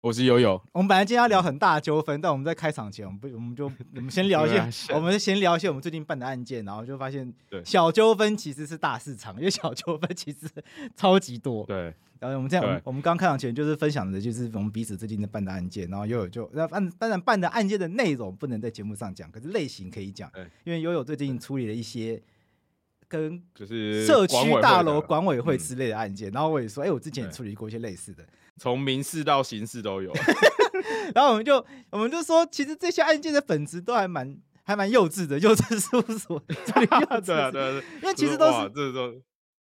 我是悠悠。我们本来今天要聊很大的纠纷，但我们在开场前，我们不，我们就我们先聊一些，我们先聊一些我们最近办的案件，然后就发现，小纠纷其实是大市场，因为小纠纷其实 超级多。对。然后我们这样，我们刚开场前就是分享的，就是我们彼此最近的办的案件，然后悠悠就那办当然办的案件的内容不能在节目上讲，可是类型可以讲，因为悠悠最近处理了一些跟就是社区大楼管委会之类的案件，然后我也说，哎，我之前也处理过一些类似的。从民事到刑事都有，然后我们就我们就说，其实这些案件的本质都还蛮还蛮幼稚的，幼稚事务所，对啊对啊对，因为其实都是这种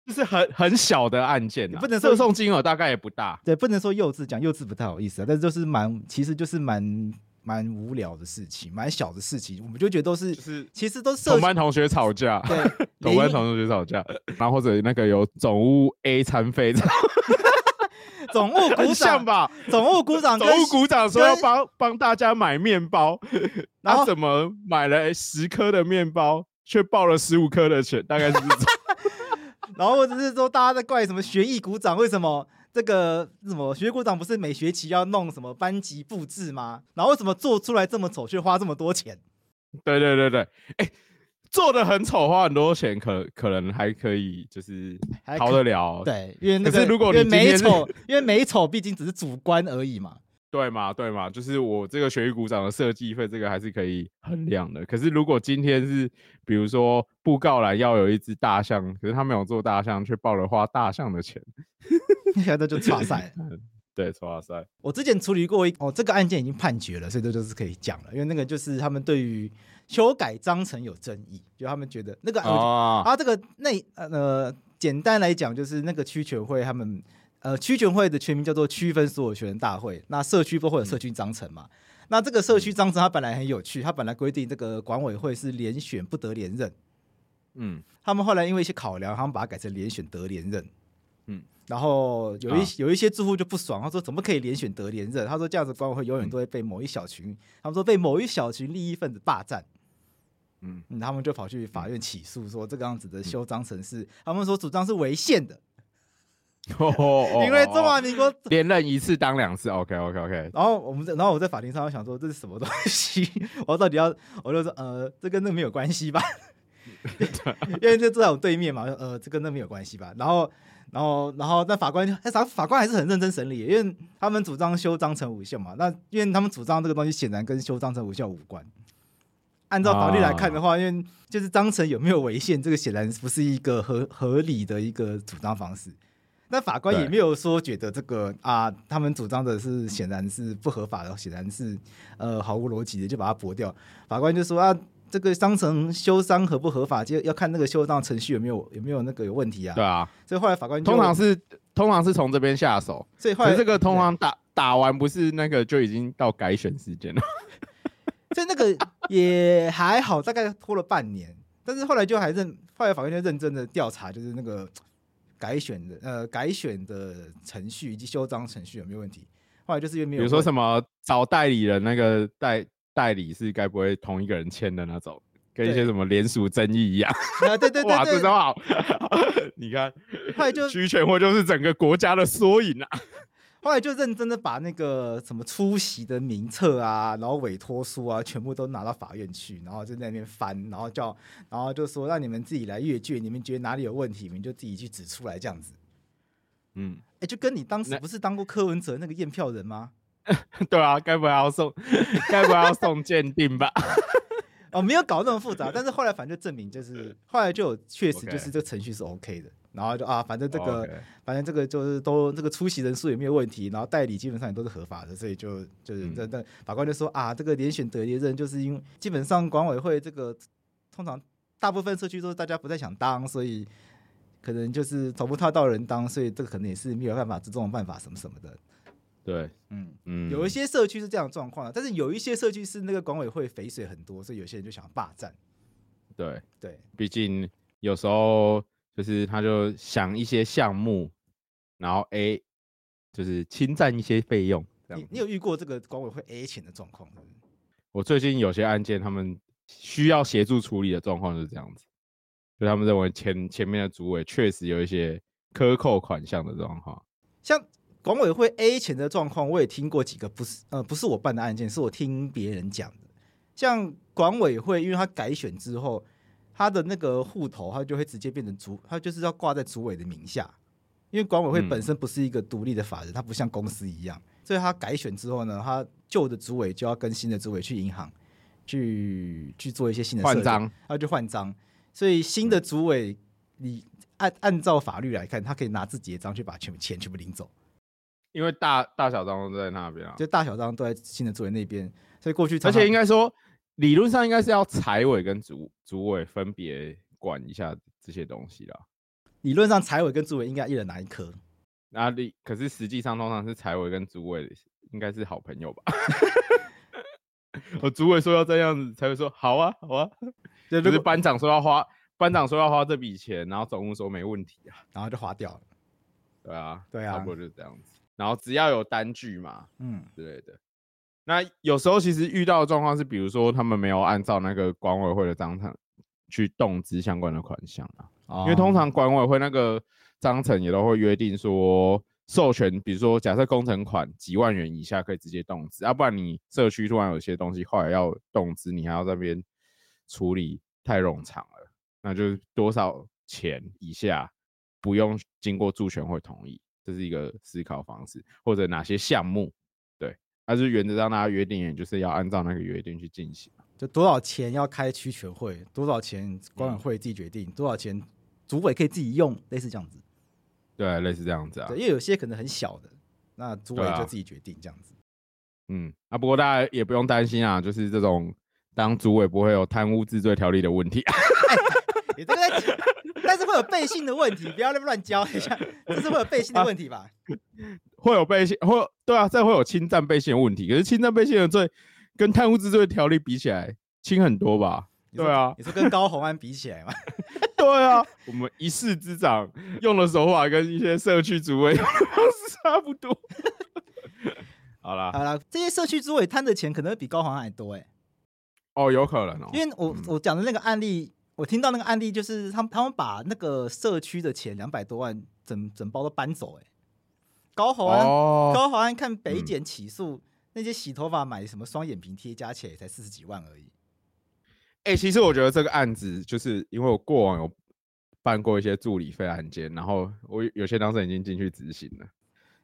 就是很很小的案件，不能说诉讼金额大概也不大，对，不能说幼稚，讲幼稚不太好意思啊，但是就是蛮，其实就是蛮蛮无聊的事情，蛮小的事情，我们就觉得都是，是其实都是同班同学吵架，对，同班同学吵架，然后或者那个有总务 A 餐费。总务股长吧，总务股长，总务股长说要帮帮大家买面包，然后怎么买了十颗的面包，却报了十五颗的钱，大概是这种。然后或者是说大家在怪什么学艺股长，为什么这个什么学艺股长不是每学期要弄什么班级布置吗？然后为什么做出来这么丑，却花这么多钱？对对对对，哎、欸。做的很丑，花很多钱，可可能还可以，就是逃得了。对，因为那个，可是如果你美丑，因为美丑毕竟只是主观而已嘛。对嘛，对嘛，就是我这个学艺股长的设计费，这个还是可以衡量的。可是如果今天是，比如说布告栏要有一只大象，可是他没有做大象，却报了花大象的钱，现在就差赛。对，差赛。我之前处理过一哦，这个案件已经判决了，所以这就是可以讲了。因为那个就是他们对于。修改章程有争议，就他们觉得那个啊，啊，这个那呃，简单来讲就是那个区权会他们呃，区权会的全名叫做区分所有权大会。那社区不会有社区章程嘛？嗯、那这个社区章程它本来很有趣，它本来规定这个管委会是连选不得连任。嗯，他们后来因为一些考量，他们把它改成连选得连任。嗯，然后有一、啊、有一些住户就不爽，他说怎么可以连选得连任？他说这样子管委会永远都会被某一小群，嗯、他们说被某一小群利益分子霸占。嗯，他们就跑去法院起诉，说这个样子的修章程是，他们说主张是违宪的。哦，因为中华民国连任一次当两次，OK OK OK。然后我们在，然后我在法庭上想说这是什么东西？我到底要，我就说呃，这跟那没有关系吧？因为就坐在我对面嘛，呃，这跟那没有关系吧？然后，然后，然后那法官就，哎，法法官还是很认真审理，因为他们主张修章程无效嘛。那因为他们主张这个东西显然跟修章程无效无关。按照法律来看的话，啊、因为就是章程有没有违宪，这个显然不是一个合合理的一个主张方式。那法官也没有说觉得这个啊，他们主张的是显然是不合法的，显然是呃毫无逻辑的，就把它驳掉。法官就说啊，这个章程修章合不合法，就要看那个修章程序有没有有没有那个有问题啊。对啊，所以后来法官通常是通常是从这边下手，所以后来这个通常打打完不是那个就已经到改选时间了。所以那个也还好，大概拖了半年，但是后来就还认，后来法院就认真的调查，就是那个改选的呃改选的程序以及修章程序有没有问题。后来就是因为没有，比如说什么找代理人，那个代代理是该不会同一个人签的那种，跟一些什么联署争议一样。啊，对对对，对，哇，这招好！你看，后来就区权会就是整个国家的缩影啊。后来就认真的把那个什么出席的名册啊，然后委托书啊，全部都拿到法院去，然后就在那边翻，然后叫，然后就说让你们自己来阅卷，你们觉得哪里有问题，你们就自己去指出来这样子。嗯，哎、欸，就跟你当时不是当过柯文哲那个验票人吗？对啊，该不会要送，该不会要送鉴定吧？哦，没有搞那么复杂，但是后来反正就证明就是后来就有确实就是这个程序是 OK 的，然后就啊，反正这个反正这个就是都这个出席人数也没有问题，然后代理基本上也都是合法的，所以就就是那那法官就说啊，这个连选得连任就是因为基本上管委会这个通常大部分社区都是大家不太想当，所以可能就是找不太到人当，所以这个可能也是没有办法这种办法什么什么的。对，嗯。嗯，有一些社区是这样状况，但是有一些社区是那个管委会肥水很多，所以有些人就想霸占。对。对，毕竟有时候就是他就想一些项目，然后 A 就是侵占一些费用。你你有遇过这个管委会 A 钱的状况？我最近有些案件，他们需要协助处理的状况就是这样子，就他们认为前前面的主委确实有一些克扣款项的状况，像。管委会 A 钱的状况，我也听过几个，不是呃，不是我办的案件，是我听别人讲的。像管委会，因为他改选之后，他的那个户头，他就会直接变成主，他就是要挂在主委的名下。因为管委会本身不是一个独立的法人，它不像公司一样，所以他改选之后呢，他旧的主委就要跟新的主委去银行去去做一些新的换章，他就换章。所以新的主委，你按按照法律来看，他可以拿自己的章去把全钱全部领走。因为大大小章都在那边啊，就大小章都在新的主委那边，所以过去，而且应该说，理论上应该是要财委跟主主委分别管一下这些东西啦。理论上，财委跟主委应该一人拿一颗。那你？可是实际上，通常是财委跟主委应该是好朋友吧？我 主委说要这样子，才会说好啊，好啊。就是班长说要花，班长说要花这笔钱，然后总务说没问题啊，然后就花掉了。对啊，对啊，差不多就是这样子。然后只要有单据嘛，嗯之类的。那有时候其实遇到的状况是，比如说他们没有按照那个管委会的章程去动支相关的款项啊，哦、因为通常管委会那个章程也都会约定说，授权，比如说假设工程款几万元以下可以直接动支，要、啊、不然你社区突然有些东西后来要动支，你还要在那边处理，太冗长了。那就是多少钱以下不用经过助权会同意。这是一个思考方式，或者哪些项目，对，但是原则上大家约定，也就是要按照那个约定去进行。就多少钱要开区权会，多少钱管委会自己决定，嗯、多少钱主委可以自己用，类似这样子。对，类似这样子啊。对，因为有些可能很小的，那主委就自己决定这样子。啊嗯，啊，不过大家也不用担心啊，就是这种当主委不会有贪污治罪条例的问题。你这个在。但是会有背信的问题，不要那么乱教一下，这是会有背信的问题吧？啊、会有背信，会对啊，这会有侵占背信的问题。可是侵占背信的罪跟贪污治罪条例比起来轻很多吧？对啊，你说跟高虹安比起来吗？对啊，我们一市之长用的手法跟一些社区主委 差不多。好啦，好啦，这些社区主委贪的钱可能会比高虹安还多哎、欸。哦，有可能哦，因为我、嗯、我讲的那个案例。我听到那个案例，就是他们他们把那个社区的钱两百多万整整包都搬走，哎，高豪安、哦、高豪安看北检起诉、嗯、那些洗头发买什么双眼皮贴加起来也才四十几万而已。哎、欸，其实我觉得这个案子就是因为我过往有办过一些助理费案件，然后我有些当事人已经进去执行了，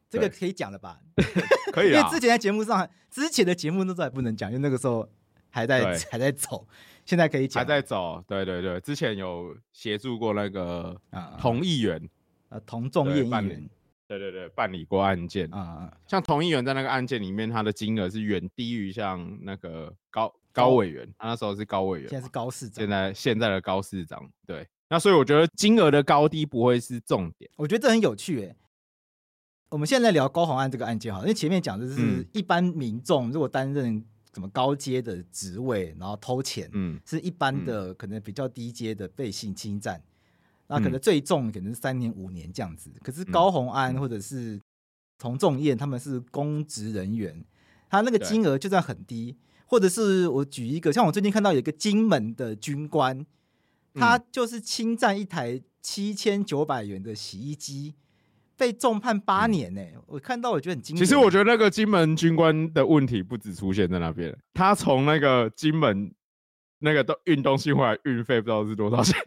这个可以讲了吧？可以，因为之前在节目上，之前的节目那时候还不能讲，因为那个时候还在对还在走。现在可以讲，还在走，对对对，之前有协助过那个同议员，呃，童仲彦议员，对对对，办理过案件。啊，像同议员在那个案件里面，他的金额是远低于像那个高高委员，他那时候是高委员，现在是高市长，现在现在的高市长，对，那所以我觉得金额的高低不会是重点，我觉得这很有趣，哎，我们现在聊高虹安这个案件哈，因为前面讲的是一般民众如果担任。什么高阶的职位，然后偷钱，嗯，是一般的可能比较低阶的被性侵占，那、嗯、可能最重可能是三年五年这样子。可是高虹安或者是童仲彦他们是公职人员，他那个金额就算很低，或者是我举一个，像我最近看到有一个金门的军官，他就是侵占一台七千九百元的洗衣机。被重判八年呢、我看到我觉得很惊。其实我觉得那个金门军官的问题不止出现在那边，他从那个金门 那个都运东西回来运费不知道是多少钱，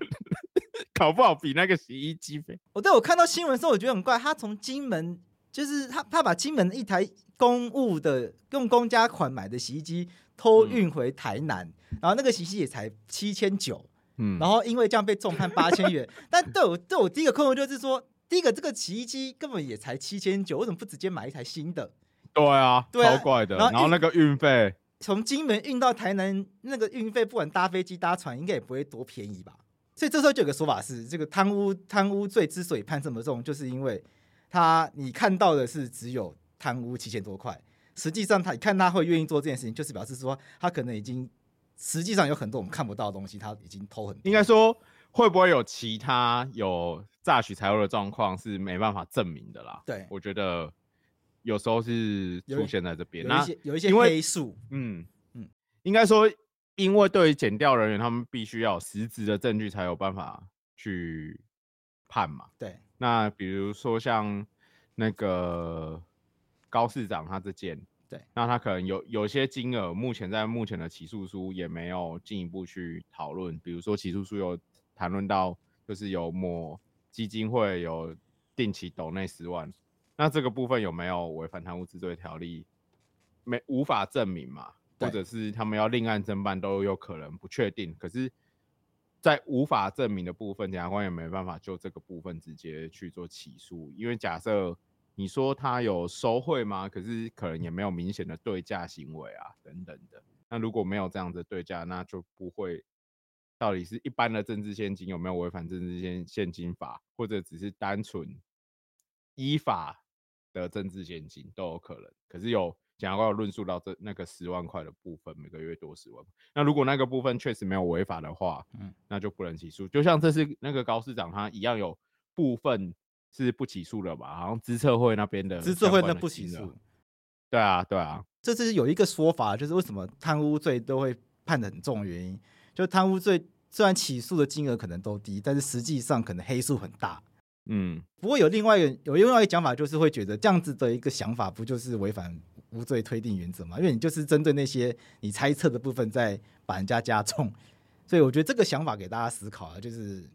搞不好比那个洗衣机费。我对我看到新闻的时候，我觉得很怪，他从金门就是他他把金门一台公务的用公家款买的洗衣机偷运回台南，嗯、然后那个洗衣机也才七千九，嗯，然后因为这样被重判八千元。但对我对我第一个困惑就是说，第一个这个洗衣机根本也才七千九，为什么不直接买一台新的？对啊，对啊超怪的。然后然后那个运费，从金门运到台南，那个运费不管搭飞机搭船，应该也不会多便宜吧？所以这时候就有个说法是，这个贪污贪污罪之所以判这么重，就是因为他你看到的是只有贪污七千多块，实际上他你看他会愿意做这件事情，就是表示说他可能已经实际上有很多我们看不到的东西，他已经偷很多。应该说会不会有其他有诈取财物的状况是没办法证明的啦？对，我觉得有时候是出现在这边，那有一些黑数，嗯嗯，嗯应该说。因为对于检调人员，他们必须要有实质的证据才有办法去判嘛。对。那比如说像那个高市长他这件，对，那他可能有有些金额，目前在目前的起诉书也没有进一步去讨论。比如说起诉书有谈论到，就是有某基金会有定期抖内十万，那这个部分有没有违反贪污治罪条例？没，无法证明嘛。或者是他们要另案侦办都有可能不确定，可是，在无法证明的部分，检察官也没办法就这个部分直接去做起诉，因为假设你说他有收贿吗？可是可能也没有明显的对价行为啊，等等的。那如果没有这样的对价，那就不会到底是一般的政治献金有没有违反政治献献金法，或者只是单纯依法的政治献金都有可能。可是有。检察官有论述到这那个十万块的部分，每个月多十万。那如果那个部分确实没有违法的话，嗯，那就不能起诉。就像这次那个高市长他一样，有部分是不起诉的吧？好像资策会那边的资策会那不起诉。对啊，对啊。这次有一个说法，就是为什么贪污罪都会判得很重的原因，就贪污罪虽然起诉的金额可能都低，但是实际上可能黑数很大。嗯。不过有另外一个有另外一个讲法，就是会觉得这样子的一个想法，不就是违反？无罪推定原则嘛，因为你就是针对那些你猜测的部分，在把人家加重，所以我觉得这个想法给大家思考啊，就是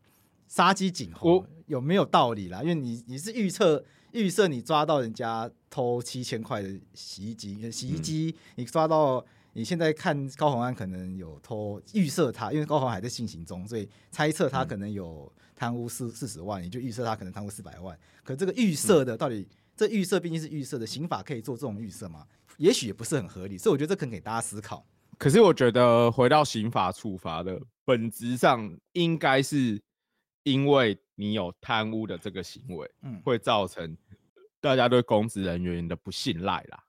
杀鸡儆猴有没有道理啦？因为你你是预测预设你抓到人家偷七千块的洗衣机，洗衣机你抓到你现在看高虹安可能有偷，预设他，因为高虹安还在进行中，所以猜测他可能有贪污四四十万，你就预设他可能贪污四百万。可这个预设的到底？这预设毕竟是预设的，刑法可以做这种预设吗？也许也不是很合理，所以我觉得这可能给大家思考。可是我觉得回到刑法处罚的本质上，应该是因为你有贪污的这个行为，嗯，会造成大家对公职人员的不信赖啦。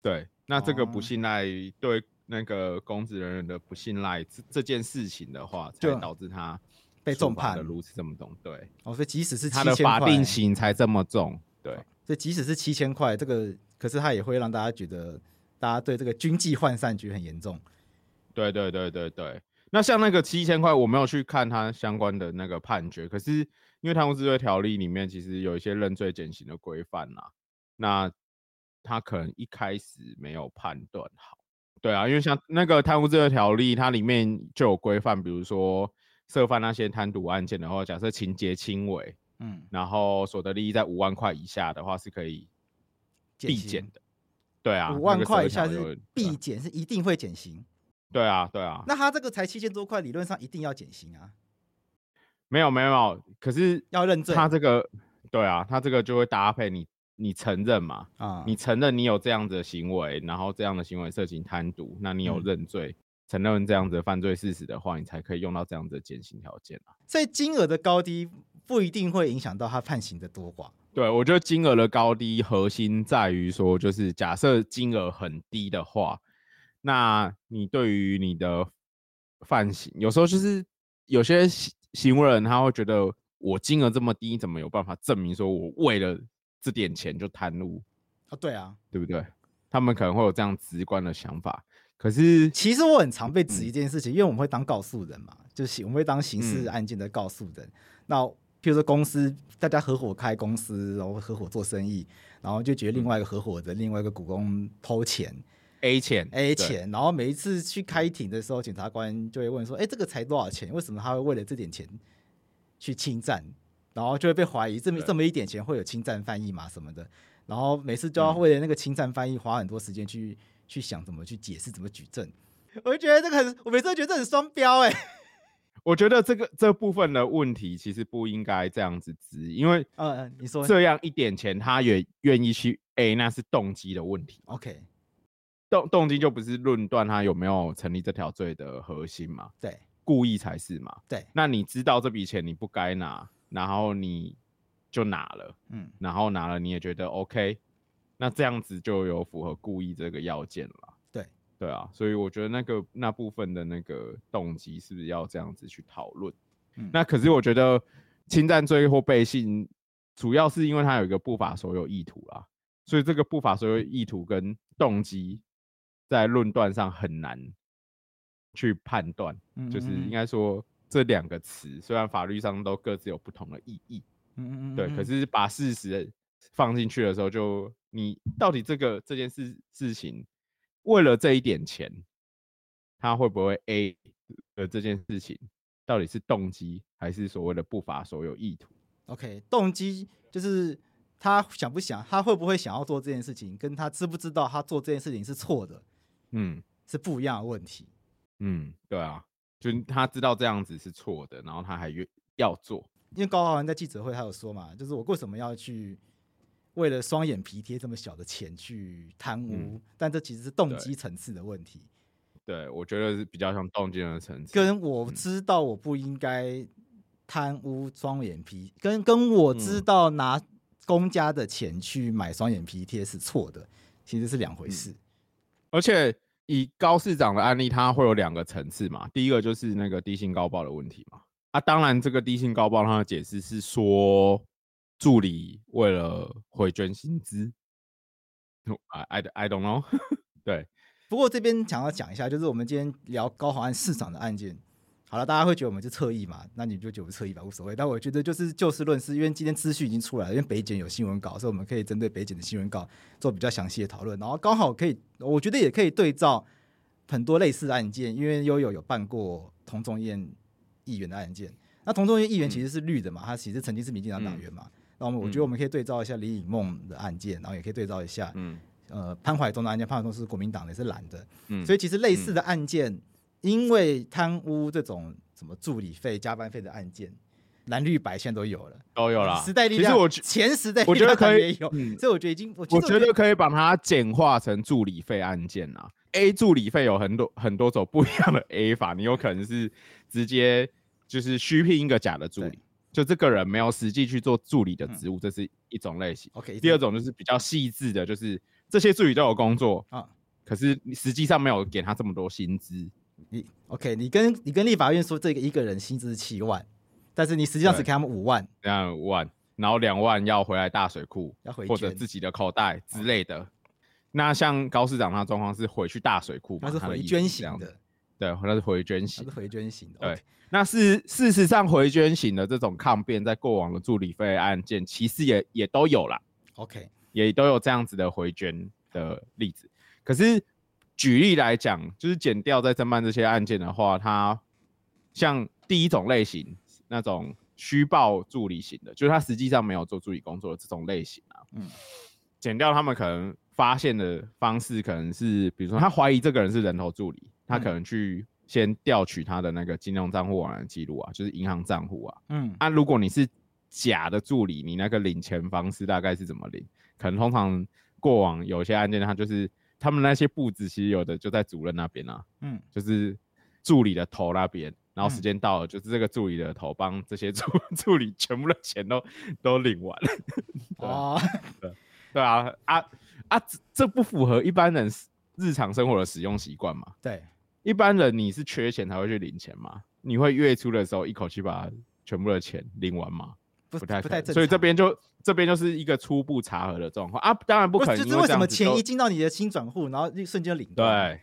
对，那这个不信赖对那个公职人员的不信赖这这件事情的话，才导致他被重判的如此这么重。对，哦，所以即使是他的法定刑才这么重。对，所以即使是七千块，这个可是他也会让大家觉得，大家对这个军纪涣散局很严重。对对对对对。那像那个七千块，我没有去看他相关的那个判决，可是因为贪污治罪条例里面其实有一些认罪减刑的规范呐，那他可能一开始没有判断好。对啊，因为像那个贪污罪的条例，它里面就有规范，比如说涉犯那些贪渎案件的话，假设情节轻微。嗯，然后所得利益在五万块以下的话是可以递减的，对啊，五万块以下是必减，是一定会减刑。对啊，对啊。那他这个才七千多块，理论上一定要减刑啊？没有，没有，可是要认证。他这个，对啊，他这个就会搭配你，你承认嘛？啊，你承认你有这样子的行为，然后这样的行为涉及贪渎，那你有认罪，承认这样子的犯罪事实的话，你才可以用到这样子的减刑条件啊。所以金额的高低。不一定会影响到他判刑的多寡。对，我觉得金额的高低核心在于说，就是假设金额很低的话，那你对于你的犯行，有时候就是有些行为人他会觉得，我金额这么低，怎么有办法证明说我为了这点钱就贪污？啊，对啊，对不对？他们可能会有这样直观的想法。可是，其实我很常被质疑这件事情，嗯、因为我们会当告诉人嘛，就是我们会当刑事案件的告诉人，嗯、那。譬如说公司大家合伙开公司，然后合伙做生意，然后就觉得另外一个合伙的另外一个股东偷钱，A 钱 A 钱，然后每一次去开庭的时候，检察官就会问说：“哎，这个才多少钱？为什么他会为了这点钱去侵占？”然后就会被怀疑这么这么一点钱会有侵占翻译嘛什么的。然后每次都要为了那个侵占翻译花很多时间去去想怎么去解释、怎么举证。我就觉得这个很，我每次都觉得这很双标哎。我觉得这个这部分的问题其实不应该这样子质疑，因为呃，你说这样一点钱他也愿意去 A，那是动机的问题。OK，动动机就不是论断他有没有成立这条罪的核心嘛？对，故意才是嘛？对。那你知道这笔钱你不该拿，然后你就拿了，嗯，然后拿了你也觉得 OK，那这样子就有符合故意这个要件了。对对啊，所以我觉得那个那部分的那个动机是不是要这样子去讨论？嗯，那可是我觉得侵占罪或背信，主要是因为他有一个不法所有意图啦，所以这个不法所有意图跟动机在论断上很难去判断，嗯嗯嗯，就是应该说这两个词虽然法律上都各自有不同的意义，嗯嗯嗯，对，可是把事实放进去的时候，就你到底这个这件事事情。为了这一点钱，他会不会 A 的这件事情，到底是动机还是所谓的不法所有意图？OK，动机就是他想不想，他会不会想要做这件事情，跟他知不知道他做这件事情是错的，嗯，是不一样的问题。嗯，对啊，就他知道这样子是错的，然后他还愿要做。因为高浩文在记者会他有说嘛，就是我为什么要去。为了双眼皮贴这么小的钱去贪污，嗯，但这其实是动机层次的问题。对，我觉得是比较像动机的层次。跟我知道我不应该贪污双眼皮，嗯，跟跟我知道拿公家的钱去买双眼皮贴是错的，其实是两回事。而且以高市长的案例，它会有两个层次嘛。第一个就是那个低薪高报的问题嘛。啊，当然这个低薪高报，他的解释是说。助理为了回捐薪资，I I I don't know。对，不过这边想要讲一下，就是我们今天聊高华安市长的案件。好了，大家会觉得我们是侧翼嘛？那你就觉得我侧翼吧，无所谓。但我觉得就是就事论事，因为今天资讯已经出来了，因为北检有新闻稿，所以我们可以针对北检的新闻稿做比较详细的讨论。然后刚好可以，我觉得也可以对照很多类似的案件，因为悠悠有办过童仲彦议员的案件。那童仲彦议员其实是绿的嘛，嗯、他其实曾经是民进党党员嘛。嗯那我们我觉得我们可以对照一下李颖梦的案件，然后也可以对照一下，嗯，呃，潘怀忠的案件，潘怀忠是国民党的，也是蓝的，嗯，所以其实类似的案件，嗯、因为贪污这种什么助理费、加班费的案件，蓝绿白现在都有了，都有了。时代力量，其实我前时代我觉得可以有，所以我觉得已经，我觉得，可以把它简化成助理费案件啊。A 助理费有很多很多种不一样的 A 法，你有可能是直接就是虚聘一个假的助理。就这个人没有实际去做助理的职务，嗯，这是一种类型。OK，第二种就是比较细致的，就是这些助理都有工作啊，可是你实际上没有给他这么多薪资。你 OK，你跟你跟立法院说这个一个人薪资是七万，但是你实际上只给他们五万，这样五万，然后两万要回来大水库，要回或者自己的口袋之类的。那像高市长他状况是回去大水库，他是回捐型的。对，那是回捐型，是回捐型的。对那是事实上回捐型的这种抗辩，在过往的助理费案件，其实也也都有啦。OK，也都有这样子的回捐的例子。可是举例来讲，就是减掉在侦办这些案件的话，它像第一种类型那种虚报助理型的，就是他实际上没有做助理工作的这种类型啊。嗯，减掉他们可能发现的方式，可能是比如说他怀疑这个人是人头助理。他可能去先调取他的那个金融账户往来记录啊，就是银行账户啊。嗯，那、啊、如果你是假的助理，你那个领钱方式大概是怎么领？可能通常过往有些案件，他就是他们那些布置其实有的就在主任那边啊。嗯，就是助理的头那边，然后时间到了，就是这个助理的头帮这些助 助理全部的钱都都领完 了。哦，对对啊啊啊！这不符合一般人日常生活的使用习惯嘛？对。一般人你是缺钱才会去领钱嘛？你会月初的时候一口气把全部的钱领完吗？不，不太不太正常。所以这边就这边就是一个初步查核的状况啊，当然不可能。就是为什么钱一进到你的新转户，然后一瞬间领？对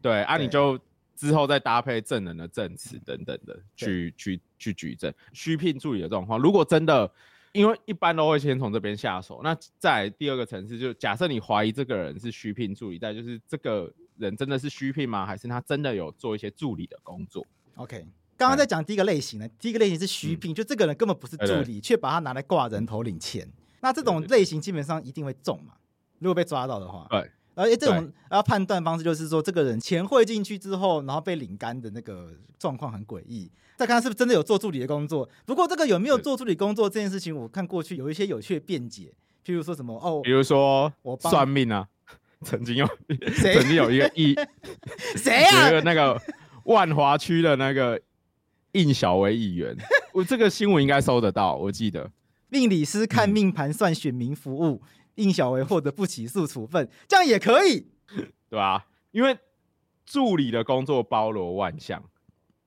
对啊，你就之后再搭配证人的证词等等的去去去举证虚聘助理的状况。如果真的，因为一般都会先从这边下手，那在第二个层次，就假设你怀疑这个人是虚聘助理，但就是这个。人真的是虚聘吗？还是他真的有做一些助理的工作？OK，刚刚在讲第一个类型呢，第一个类型是虚聘，嗯，就这个人根本不是助理，却把他拿来挂人头领钱。那这种类型基本上一定会中嘛？如果被抓到的话，对。而且这种要判断方式就是说，这个人钱汇进去之后，然后被领干的那个状况很诡异。再看他是不是真的有做助理的工作。不过这个有没有做助理工作这件事情，我看过去有一些有趣的辩解，譬如说什么哦，比如说我算命啊，曾经有曾经有一个一 谁啊？有一个那个万华区的那个应小薇议员，我这个新闻应该搜得到，我记得命理师看命盘算选民服务。嗯应小薇获得不起诉处分，这样也可以，对吧、啊？因为助理的工作包罗万象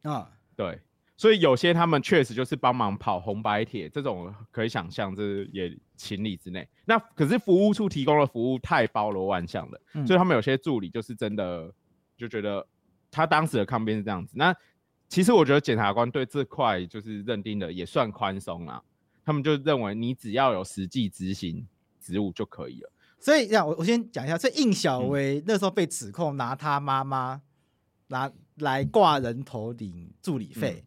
啊，对，所以有些他们确实就是帮忙跑红白帖，这种可以想象，这也情理之内。那可是服务处提供的服务太包罗万象了，嗯、所以他们有些助理就是真的就觉得他当时的抗辩是这样子。那其实我觉得检察官对这块就是认定的也算宽松啦，他们就认为你只要有实际执行。职务就可以了，所以这样我我先讲一下，这应小薇那时候被指控拿他妈妈拿来挂人头领助理费，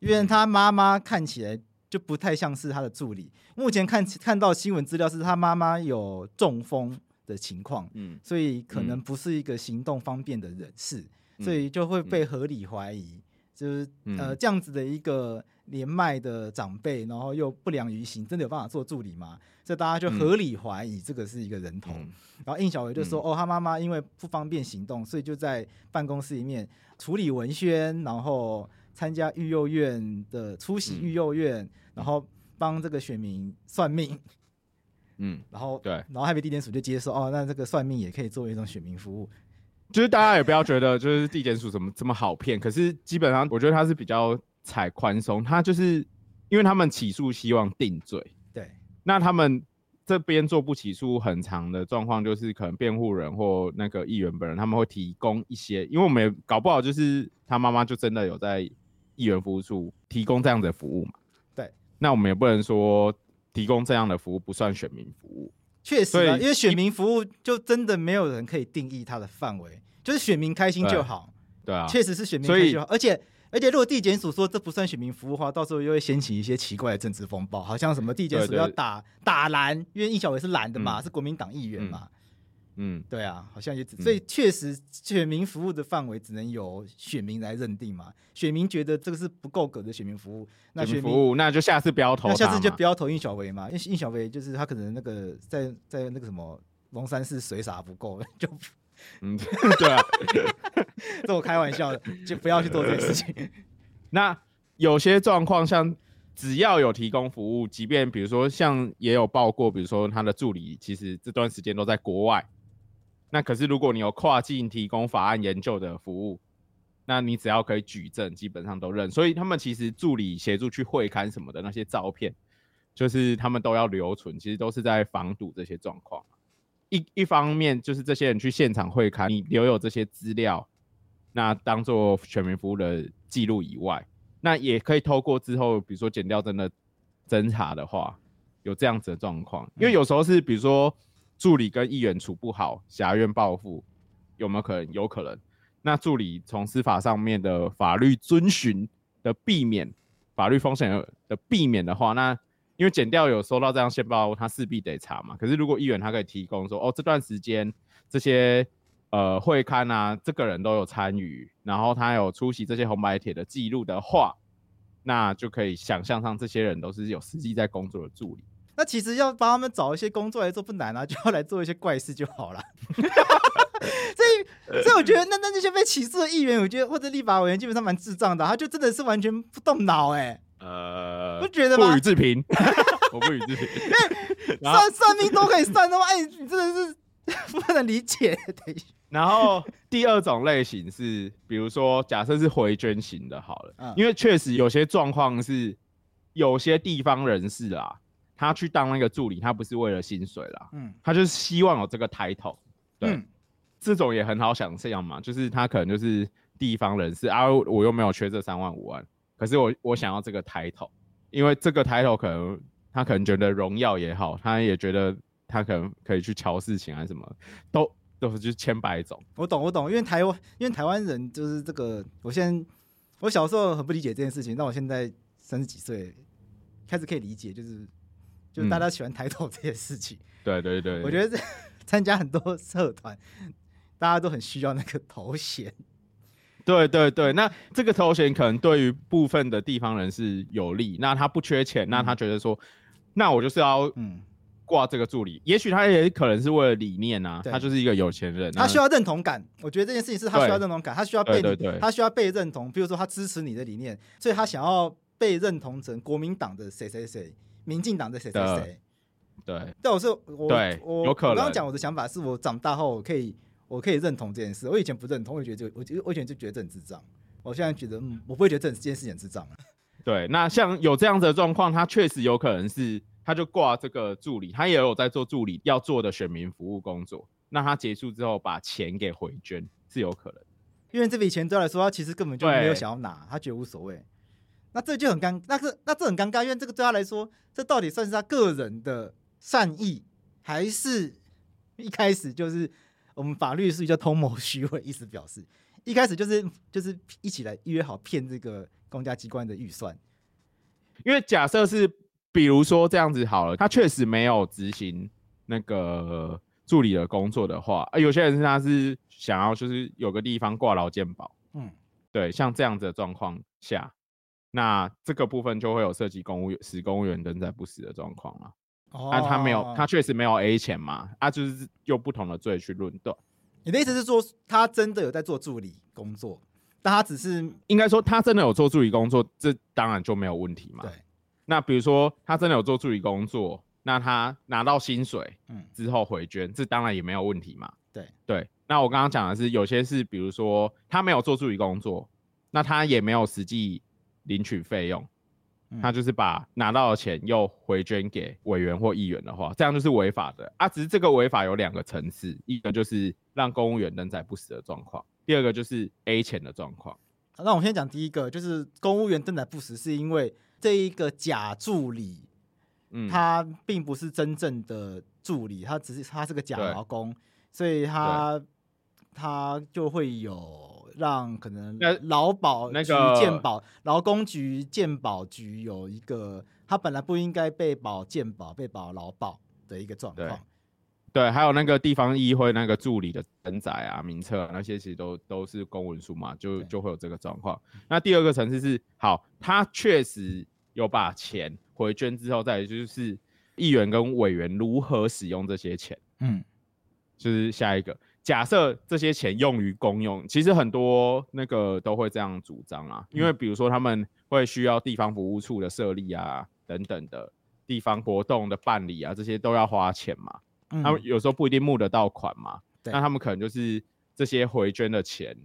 嗯、因为他妈妈看起来就不太像是他的助理。目前看看到新闻资料是他妈妈有中风的情况，嗯，所以可能不是一个行动方便的人士，嗯、所以就会被合理怀疑，就是呃这样子的一个。年迈的长辈，然后又不良于行，真的有办法做助理吗？这大家就合理怀疑这个是一个人头。嗯、然后应小维就说：“嗯、哦，他妈妈因为不方便行动，所以就在办公室里面处理文宣，然后参加育幼院的出席育幼院，嗯、然后帮这个选民算命。”嗯，然后对，然后还被地检署就接受哦，那这个算命也可以作为一种选民服务。就是大家也不要觉得就是地检署怎么这么好骗，可是基本上我觉得他是比较。采宽松，他就是因为他们起诉希望定罪，对，那他们这边做不起诉很长的状况，就是可能辩护人或那个议员本人他们会提供一些，因为我们也搞不好就是他妈妈就真的有在议员服务处提供这样的服务嘛，对，那我们也不能说提供这样的服务不算选民服务，确实啊，因为选民服务就真的没有人可以定义它的范围，就是选民开心就好，对，对啊，确实是选民开心就好，而且。而且，如果地检署说这不算选民服务的话，到时候又会掀起一些奇怪的政治风暴，好像什么地检署要打打蓝，因为易小伟是蓝的嘛，嗯、是国民党议员嘛。嗯，对啊，好像也只所以确实选民服务的范围只能由选民来认定嘛。选民觉得这个是不够格的选民服务，那选民服务那就下次不要投，那下次就不要投应小维嘛。因为应小维就是他可能那个在在那个什么龙山寺水洒不够，就。嗯，对啊，这我开玩笑的，就不要去做这件事情。那有些状况，像只要有提供服务，即便比如说像也有报过，比如说他的助理其实这段时间都在国外，那可是如果你有跨境提供法案研究的服务，那你只要可以举证，基本上都认。所以他们其实助理协助去会刊什么的那些照片，就是他们都要留存，其实都是在防堵这些状况。一一方面就是这些人去现场会勘，你留有这些资料，那当做全民服务的记录以外，那也可以透过之后，比如说减掉真的侦查的话，有这样子的状况。因为有时候是比如说助理跟议员处不好，挟怨报复，有没有可能？有可能。那助理从司法上面的法律遵循的避免法律风险的避免的话，那。因为检调有收到这样线报，他势必得查嘛。可是如果议员他可以提供说，哦，这段时间这些呃会勘啊，这个人都有参与，然后他有出席这些红白帖的记录的话，那就可以想象上这些人都是有实际在工作的助理。那其实要帮他们找一些工作来做不难啊，就要来做一些怪事就好了。所以，所以我觉得那那那些被起诉的议员，我觉得或者立法委员基本上蛮智障的，他就真的是完全不动脑哎、欸。呃，不觉得吗？不予置评，我不予置评。算算命都可以算的话，哎，你真的是不能理解。等一下，然后第二种类型是，比如说假设是回捐型的，好了，嗯、因为确实有些状况是，有些地方人士啊，他去当那个助理，他不是为了薪水啦，嗯，他就是希望有这个抬头，对，嗯、这种也很好想象嘛，就是他可能就是地方人士啊，我又没有缺这三万五万。可是我我想要这个抬头，因为这个抬头可能他可能觉得荣耀也好，他也觉得他可能可以去瞧事情还是什么，都都是就是千百种。我懂我懂，因为台湾因为台湾人就是这个，我现在我小时候很不理解这件事情，但我现在三十几岁开始可以理解，就是就大家喜欢抬头这件事情。嗯、对对对，我觉得这参加很多社团，大家都很需要那个头衔。对对对，那这个头衔可能对于部分的地方人是有利。那他不缺钱，那他觉得说，嗯、那我就是要嗯挂这个助理。嗯、也许他也可能是为了理念啊，他就是一个有钱人，他需要认同感。我觉得这件事情是他需要认同感，他需要被他需要被认同。比如说他支持你的理念，所以他想要被认同成国民党的谁谁谁，民进党的谁谁谁。对，但我是我对我有可能我刚刚讲我的想法是我长大后我可以。我可以认同这件事，我以前不认同，我觉得这个，我我以前就觉得这很智障，我现在觉得，嗯，我不会觉得这件事情很智障了。对，那像有这样子的状况，他确实有可能是，他就挂这个助理，他也有在做助理要做的选民服务工作，那他结束之后把钱给回捐是有可能，因为这笔钱对他来说，他其实根本就没有想要拿，他觉得无所谓。那这就很尴，那是那这很尴尬，因为这个对他来说，这到底算是他个人的善意，还是一开始就是？我们法律是叫通谋虚伪，意思表示一开始就是 就是一起来约好骗这个公家机关的预算。因为假设是比如说这样子好了，他确实没有执行那个助理的工作的话，啊，有些人是他是想要就是有个地方挂劳健保，嗯，对，像这样子的状况下，那这个部分就会有涉及公务员使公务员登在不死的状况了。但他没有，他确实没有 A 钱嘛，啊就是用不同的罪去论断。你的意思是说，他真的有在做助理工作，但他只是应该说他真的有做助理工作，这当然就没有问题嘛。对。那比如说他真的有做助理工作，那他拿到薪水，嗯，之后回捐，这当然也没有问题嘛。对对。那我刚刚讲的是，有些是比如说他没有做助理工作，那他也没有实际领取费用。他就是把拿到的钱又回捐给委员或议员的话，这样就是违法的啊。只是这个违法有两个层次，一个就是让公务员登载不死的状况，第二个就是 A 钱的状况。那我先讲第一个，就是公务员登载不实，是因为这一个假助理，嗯，他并不是真正的助理，他只是他是个假劳工，所以他他就会有。让可能劳保那个、健保、劳工局、健保局有一个，他本来不应该被保健保，被保劳保的一个状况。对，还有那个地方议会那个助理的登载啊、名册啊，那些其实都都是公文书嘛，就就会有这个状况。那第二个层次是，好，他确实有把钱回捐之后，再就是议员跟委员如何使用这些钱，嗯，就是下一个。假设这些钱用于公用，其实很多那个都会这样主张啊，因为比如说他们会需要地方服务处的设立啊，等等的地方活动的办理啊，这些都要花钱嘛。他们有时候不一定募得到款嘛，那他们可能就是这些回捐的钱，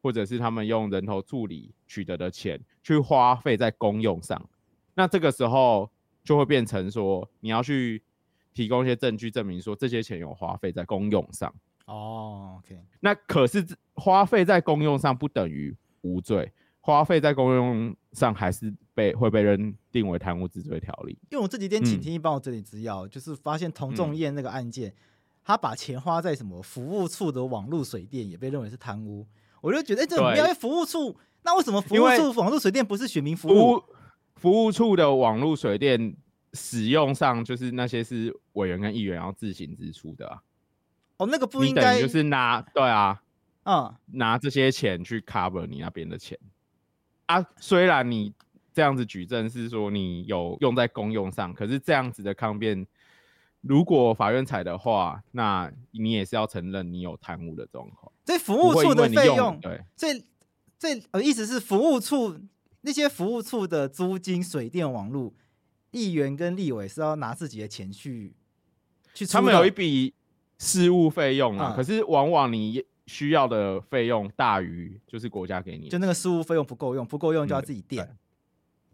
或者是他们用人头助理取得的钱去花费在公用上，那这个时候就会变成说你要去提供一些证据证明说这些钱有花费在公用上。哦、oh，OK，那可是花费在公用上不等于无罪，花费在公用上还是被会被认定为贪污治罪条例。因为我这几天请听一帮我整理资料，嗯、就是发现童仲彦那个案件，嗯、他把钱花在什么服务处的网络水电也被认为是贪污，我就觉得、欸、这没有服务处，那为什么服务处网络水电不是选民服务？服务处的网络水电使用上，就是那些是委员跟议员要自行支出的啊。哦，那个不应该就是拿对啊，嗯，拿这些钱去 cover 你那边的钱啊。虽然你这样子举证是说你有用在公用上，可是这样子的抗辩，如果法院采的话，那你也是要承认你有贪污的状况。这服务处的费用，用，对，这这呃意思是服务处那些服务处的租金、水电、网络，议员跟立委是要拿自己的钱去去，他们有一笔。事务费用啊，嗯、可是往往你需要的费用大于就是国家给你，就那个事务费用不够用，不够用就要自己垫、嗯。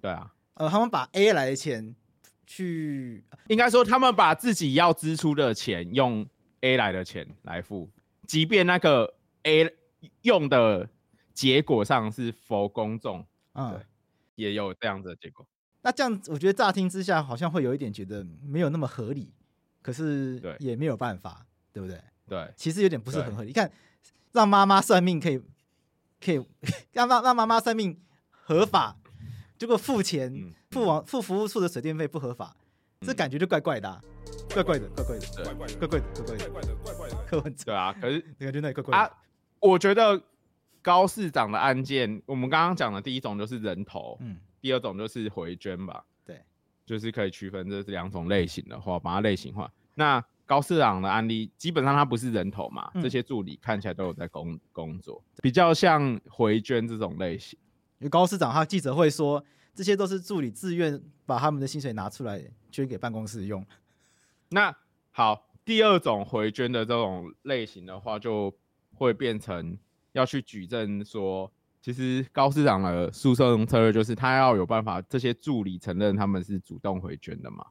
对啊，呃，他们把 A 来的钱去，应该说他们把自己要支出的钱用 A 来的钱来付，即便那个 A 用的结果上是 for 公众，嗯，对，也有这样子的结果。那这样我觉得乍听之下好像会有一点觉得没有那么合理，可是也没有办法。对不对？对，其实有点不是很合理。你看，让妈妈算命可以，可以 让让让妈妈算命合法，结果付钱付网付服务处的水电费不合法，这感觉就怪怪的，怪怪的，怪怪的，怪怪的，怪怪的，怪怪的。柯文哲。对啊，可是感觉那怪怪啊，我觉得高市长的案件，我们刚刚讲的第一种就是人头，嗯，第二种就是回捐吧，对，就是可以区分这两种类型的话，把它类型化。那高市长的案例，基本上他不是人头嘛，嗯、这些助理看起来都有在工工作，比较像回捐这种类型。因为高市长他记者会说，这些都是助理自愿把他们的薪水拿出来捐给办公室用。那好，第二种回捐的这种类型的话，就会变成要去举证说，其实高市长的诉讼策略就是他要有办法，这些助理承认他们是主动回捐的嘛。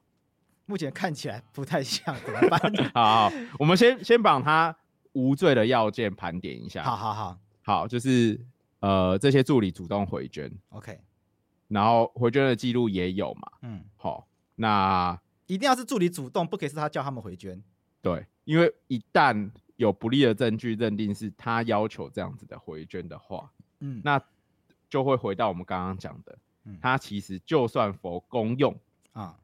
目前看起来不太像，怎么办？好，好，我们先先把他无罪的要件盘点一下。好好好，好，就是呃，这些助理主动回捐，OK，然后回捐的记录也有嘛。嗯，好，那一定要是助理主动，不可以是他叫他们回捐。对，因为一旦有不利的证据认定是他要求这样子的回捐的话，嗯，那就会回到我们刚刚讲的，嗯，他其实就算否公用啊。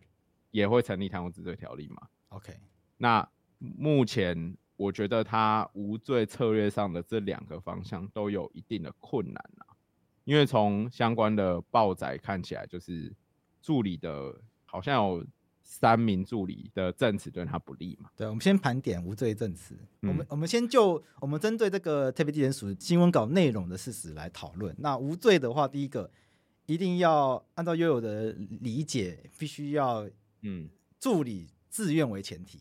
也会成立贪污治罪条例嘛？OK，那目前我觉得他无罪策略上的这两个方向都有一定的困难啊，因为从相关的报载看起来，就是助理的好像有三名助理的证词对他不利嘛。对，我们先盘点无罪证词，嗯、我们我们先就我们针对这个特别地检署新闻稿内容的事实来讨论。那无罪的话，第一个一定要按照悠悠的理解，必须要。嗯，助理自愿为前提，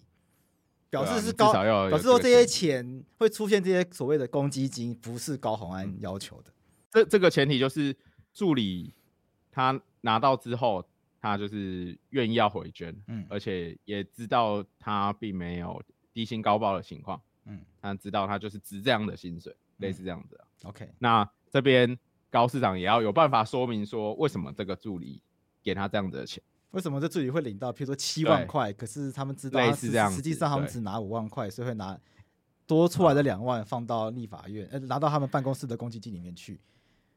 表示是高，表示说这些钱会出现这些所谓的公积金，不是高宏安要求的。这这个前提就是助理他拿到之后，他就是愿意要回捐，嗯，而且也知道他并没有低薪高报的情况，嗯，他知道他就是值这样的薪水，类似这样子。OK，那这边高市长也要有办法说明说，为什么这个助理给他这样子的钱。为什么这助理会领到，譬如说七万块，可是他们知道他实际上他们只拿五万块，所以会拿多出来的两万放到立法院，呃，拿到他们办公室的公积金里面去。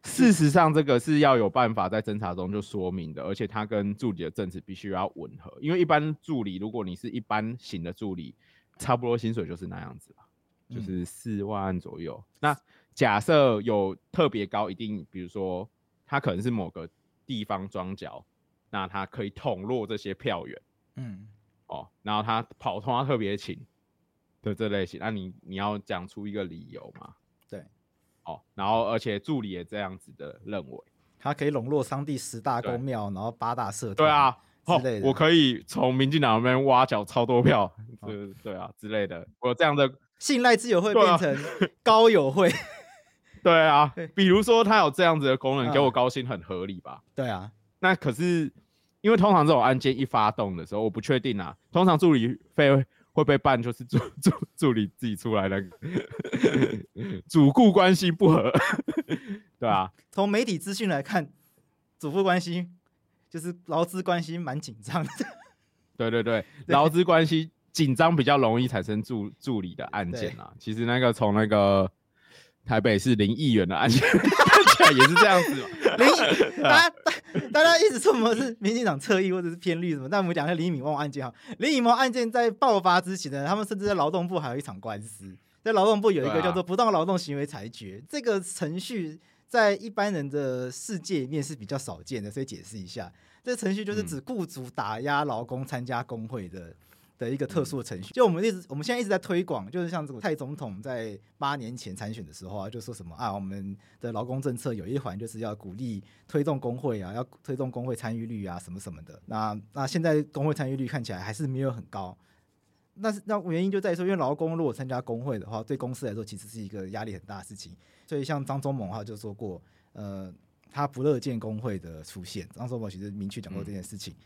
事实上，这个是要有办法在侦查中就说明的，而且他跟助理的证词必须要吻合。因为一般助理，如果你是一般型的助理，差不多薪水就是那样子吧，就是四万左右。嗯、那假设有特别高，一定比如说他可能是某个地方庄脚。那他可以统落这些票源，嗯，哦，然后他跑通他特别勤的这类型，那你你要讲出一个理由嘛？对，哦，然后而且助理也这样子的认为，他可以笼络当地十大公庙，然后八大社团，对啊，之类的，我可以从民进党那边挖角超多票，对 对啊之类的，我这样的信赖之友会 变成 高友会，对啊，比如说他有这样子的功能，给我高薪很合理吧？对啊，那可是。因为通常这种案件一发动的时候，我不确定啊。通常助理费会被办，就是助 助助理自己出来的，主顾关系不和，对啊。从媒体资讯来看，主顾关系就是劳资关系蛮紧张的。对对对，劳资关系紧张比较容易产生助助理的案件啊。其实那个从那个台北市林议员的案件 也是这样子嘛。林，大家。大家一直说我们是民进党侧翼或者是偏绿什么，但我们讲一下林以梦案件哈。林以梦案件在爆发之前呢，他们甚至在劳动部还有一场官司，在劳动部有一个叫做不当劳动行为裁决，这个程序在一般人的世界里面是比较少见的，所以解释一下，这个程序就是指雇主打压劳工参加工会的。的一个特殊的程序，就我们一直，我们现在一直在推广，就是像这个蔡总统在八年前参选的时候啊，就说什么啊，我们的劳工政策有一环就是要鼓励推动工会啊，要推动工会参与率啊，什么什么的。那那现在工会参与率看起来还是没有很高，那是那原因就在于说，因为劳工如果参加工会的话，对公司来说其实是一个压力很大的事情。所以像张忠谋哈就说过，呃，他不乐见工会的出现。张忠谋其实明确讲过这件事情。嗯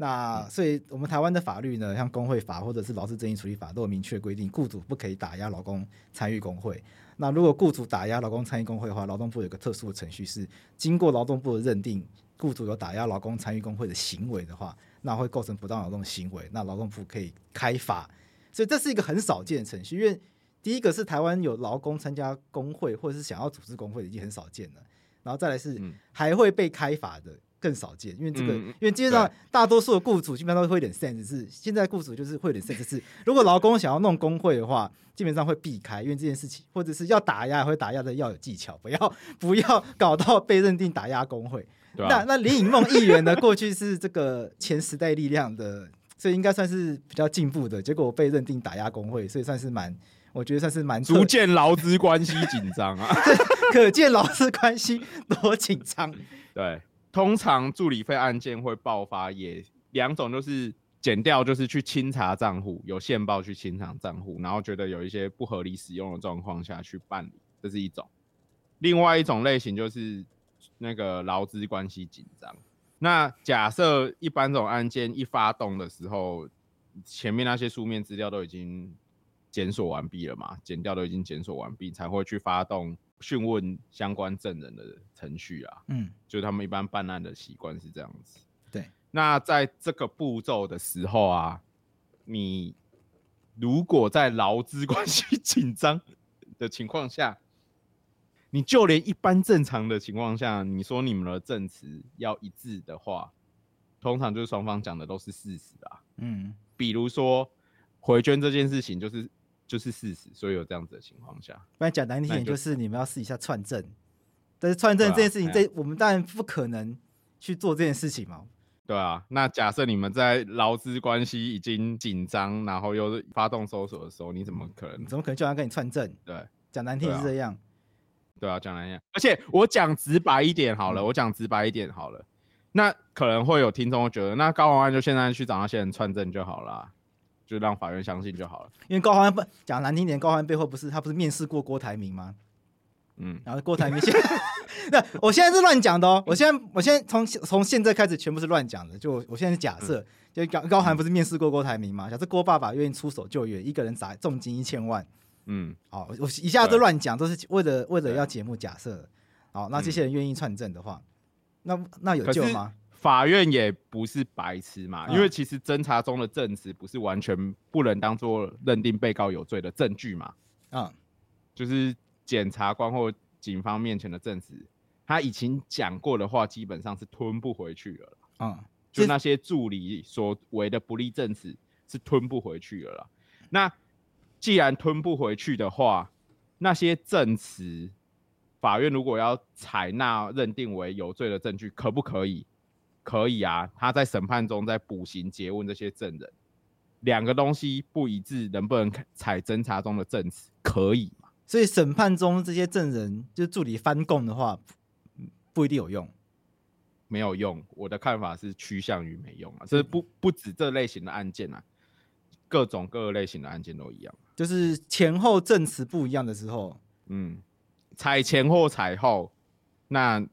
那所以，我们台湾的法律呢，像工会法或者是劳资争议处理法，都有明确规定，雇主不可以打压劳工参与工会。那如果雇主打压劳工参与工会的话，劳动部有个特殊的程序，是经过劳动部的认定，雇主有打压劳工参与工会的行为的话，那会构成不当劳动行为，那劳动部可以开罚。所以这是一个很少见的程序，因为第一个是台湾有劳工参加工会或者是想要组织工会的已经很少见了，然后再来是还会被开罚的。更少见，因为这个，嗯、因为基本上大多数的雇主基本上都会有点 sense，是现在雇主就是会有点 sense，是如果劳工想要弄工会的话，基本上会避开，因为这件事情或者是要打压，会打压的要有技巧，不要不要搞到被认定打压工会。啊、那那林颖梦议员呢，过去是这个前时代力量的，所以应该算是比较进步的，结果被认定打压工会，所以算是蛮，我觉得算是蛮逐渐劳资关系紧张啊，可见劳资关系多紧张。对。通常助理费案件会爆发，也两种，就是减掉，就是去清查账户，有线报去清查账户，然后觉得有一些不合理使用的状况下去办理，这是一种。另外一种类型就是那个劳资关系紧张。那假设一般这种案件一发动的时候，前面那些书面资料都已经检索完毕了嘛，减掉都已经检索完毕，才会去发动。讯问相关证人的程序啊，嗯，就他们一般办案的习惯是这样子。对，那在这个步骤的时候啊，你如果在劳资关系紧张的情况下，你就连一般正常的情况下，你说你们的证词要一致的话，通常就是双方讲的都是事实啊。嗯，比如说回捐这件事情，就是。就是事实，所以有这样子的情况下，不然讲难听点，就是你们要试一下串证。但是串证这件事情，这、啊、我们当然不可能去做这件事情嘛。对啊，那假设你们在劳资关系已经紧张，然后又发动搜索的时候，你怎么可能？怎么可能叫他跟你串证？对，讲难听是这样。对啊，讲难听。而且我讲直白一点好了，嗯、我讲直白一点好了。那可能会有听众会觉得，那高宏安就现在去找那些人串证就好了。就让法院相信就好了，因为高欢不讲难听点，高欢背后不是他不是面试过郭台铭吗？嗯，然后郭台铭现在，那我现在是乱讲的哦，我现在我现在从从现在开始全部是乱讲的，就我现在是假设，嗯、就高高寒不是面试过郭台铭吗？假设郭爸爸愿意出手救援，一个人砸重金一千万，嗯，好，我一下子乱讲，都是为了为了要节目假设，好，那这些人愿意串证的话，那那有救吗？法院也不是白痴嘛，因为其实侦查中的证词不是完全不能当做认定被告有罪的证据嘛。嗯，就是检察官或警方面前的证词，他以前讲过的话基本上是吞不回去了。嗯，就那些助理所谓的不利证词是吞不回去了啦。那既然吞不回去的话，那些证词，法院如果要采纳认定为有罪的证据，可不可以？可以啊，他在审判中在补刑、诘问这些证人，两个东西不一致，能不能采侦查中的证词？可以嘛？所以审判中这些证人就是助理翻供的话，不一定有用，没有用。我的看法是趋向于没用啊，这不不止这类型的案件啊，各种各类型的案件都一样，就是前后证词不一样的时候，嗯，采前或采后，那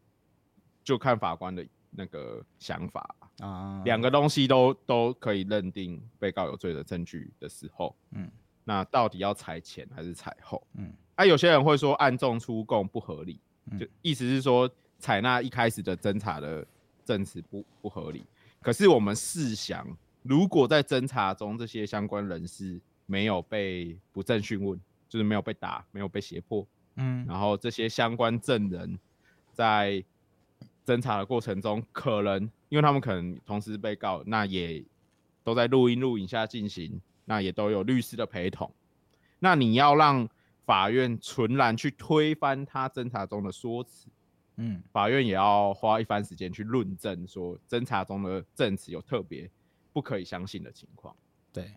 就看法官的。那个想法啊，两个东西都都可以认定被告有罪的证据的时候，嗯，那到底要裁前还是裁后？嗯，啊，有些人会说暗中出供不合理，就意思是说采纳一开始的侦查的证词不不合理。可是我们试想，如果在侦查中这些相关人士没有被不正讯问，就是没有被打，没有被胁迫，嗯，然后这些相关证人在侦查的过程中，可能因为他们可能同时被告，那也都在录音录影下进行，那也都有律师的陪同。那你要让法院纯然去推翻他侦查中的说辞，嗯，法院也要花一番时间去论证，说侦查中的证词有特别不可以相信的情况。对，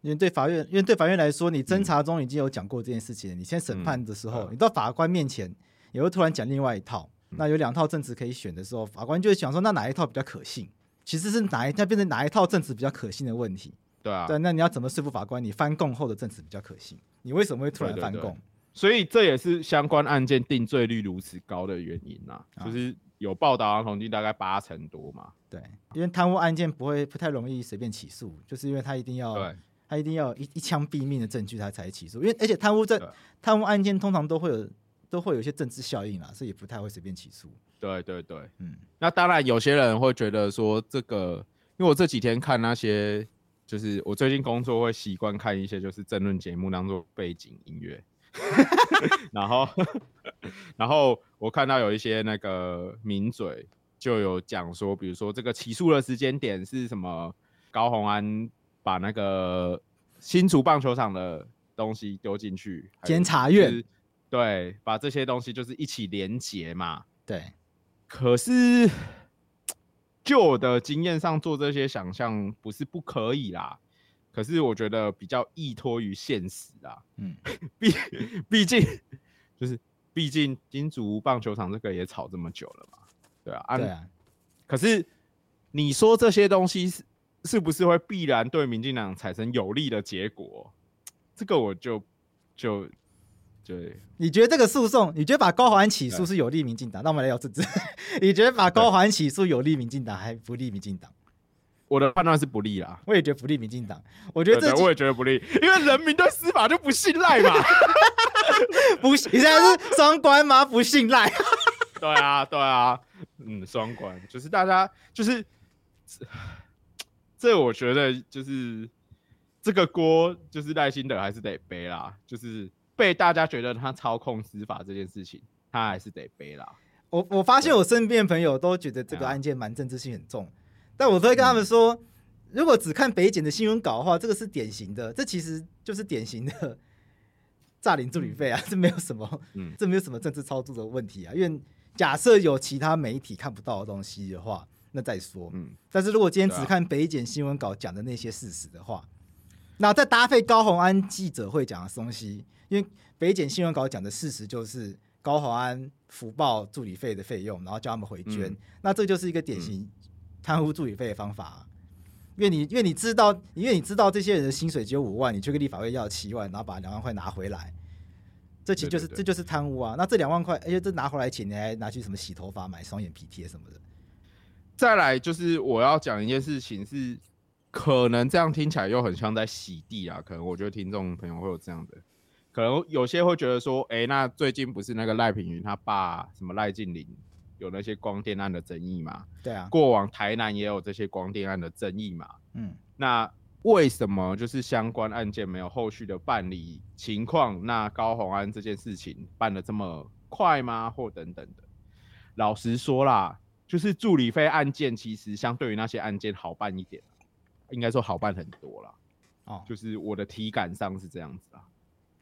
因为对法院，因为对法院来说，你侦查中已经有讲过这件事情，嗯、你先审判的时候，嗯、你到法官面前也会突然讲另外一套。那有两套证词可以选的时候，法官就会想说，那哪一套比较可信？其实是哪一，那变成哪一套证词比较可信的问题。对啊，对，那你要怎么说服法官？你翻供后的证词比较可信？你为什么会突然翻供？所以这也是相关案件定罪率如此高的原因啊，啊就是有报道啊，统计大概八成多嘛。对，因为贪污案件不会不太容易随便起诉，就是因为他一定要，他一定要一一枪毙命的证据，他才起诉。因为而且贪污证贪污案件通常都会有。都会有一些政治效应啦，所以也不太会随便起诉。对对对，嗯，那当然有些人会觉得说这个，因为我这几天看那些，就是我最近工作会习惯看一些就是政论节目当做背景音乐，然后 然后我看到有一些那个名嘴就有讲说，比如说这个起诉的时间点是什么？高洪安把那个新竹棒球场的东西丢进去，监察院对，把这些东西就是一起连结嘛。对，可是就我的经验上做这些想象不是不可以啦，可是我觉得比较依托于现实啊。嗯，毕毕竟就是毕竟金竹棒球场这个也吵这么久了嘛。对啊，对啊。可是你说这些东西是？是不是会必然对民进党产生有利的结果？这个我就就对。你觉得这个诉讼，你觉得把高环起诉是有利民进党？那我们来聊政治。你觉得把高环起诉有利民进党还不利民进党？我的判断是不利啦。我也觉得不利民进党。我觉得这我也觉得不利，因为人民对司法就不信赖嘛。不，你现在是双关吗？不信赖。对啊，对啊，嗯，双关就是大家就是。这我觉得就是这个锅，就是赖心德还是得背啦。就是被大家觉得他操控司法这件事情，他还是得背啦。我我发现我身边朋友都觉得这个案件蛮政治性很重，但我都会跟他们说，嗯、如果只看北检的新闻稿的话，这个是典型的，这其实就是典型的 诈领助理费啊，这没有什么，嗯，这没有什么政治操作的问题啊。因为假设有其他媒体看不到的东西的话。那再说，嗯，但是如果今天只看北检新闻稿讲的那些事实的话，啊、那再搭配高虹安记者会讲的东西，因为北检新闻稿讲的事实就是高华安福报助理费的费用，然后叫他们回捐，嗯、那这就是一个典型贪污助理费的方法、啊。因为你因为你知道，因为你知道这些人的薪水只有五万，你去跟立法会要七万，然后把两万块拿回来，这其实就是这就是贪污啊。那这两万块，而且这拿回来钱，你还拿去什么洗头发、买双眼皮贴什么的。再来就是我要讲一件事情，是可能这样听起来又很像在洗地啊。可能我觉得听众朋友会有这样的，可能有些会觉得说，哎、欸，那最近不是那个赖品妤他爸什么赖静玲有那些光电案的争议嘛？对啊，过往台南也有这些光电案的争议嘛？嗯，那为什么就是相关案件没有后续的办理情况？那高虹安这件事情办的这么快吗？或等等的？老实说啦。就是助理费案件，其实相对于那些案件好办一点，应该说好办很多了。哦，就是我的体感上是这样子啊。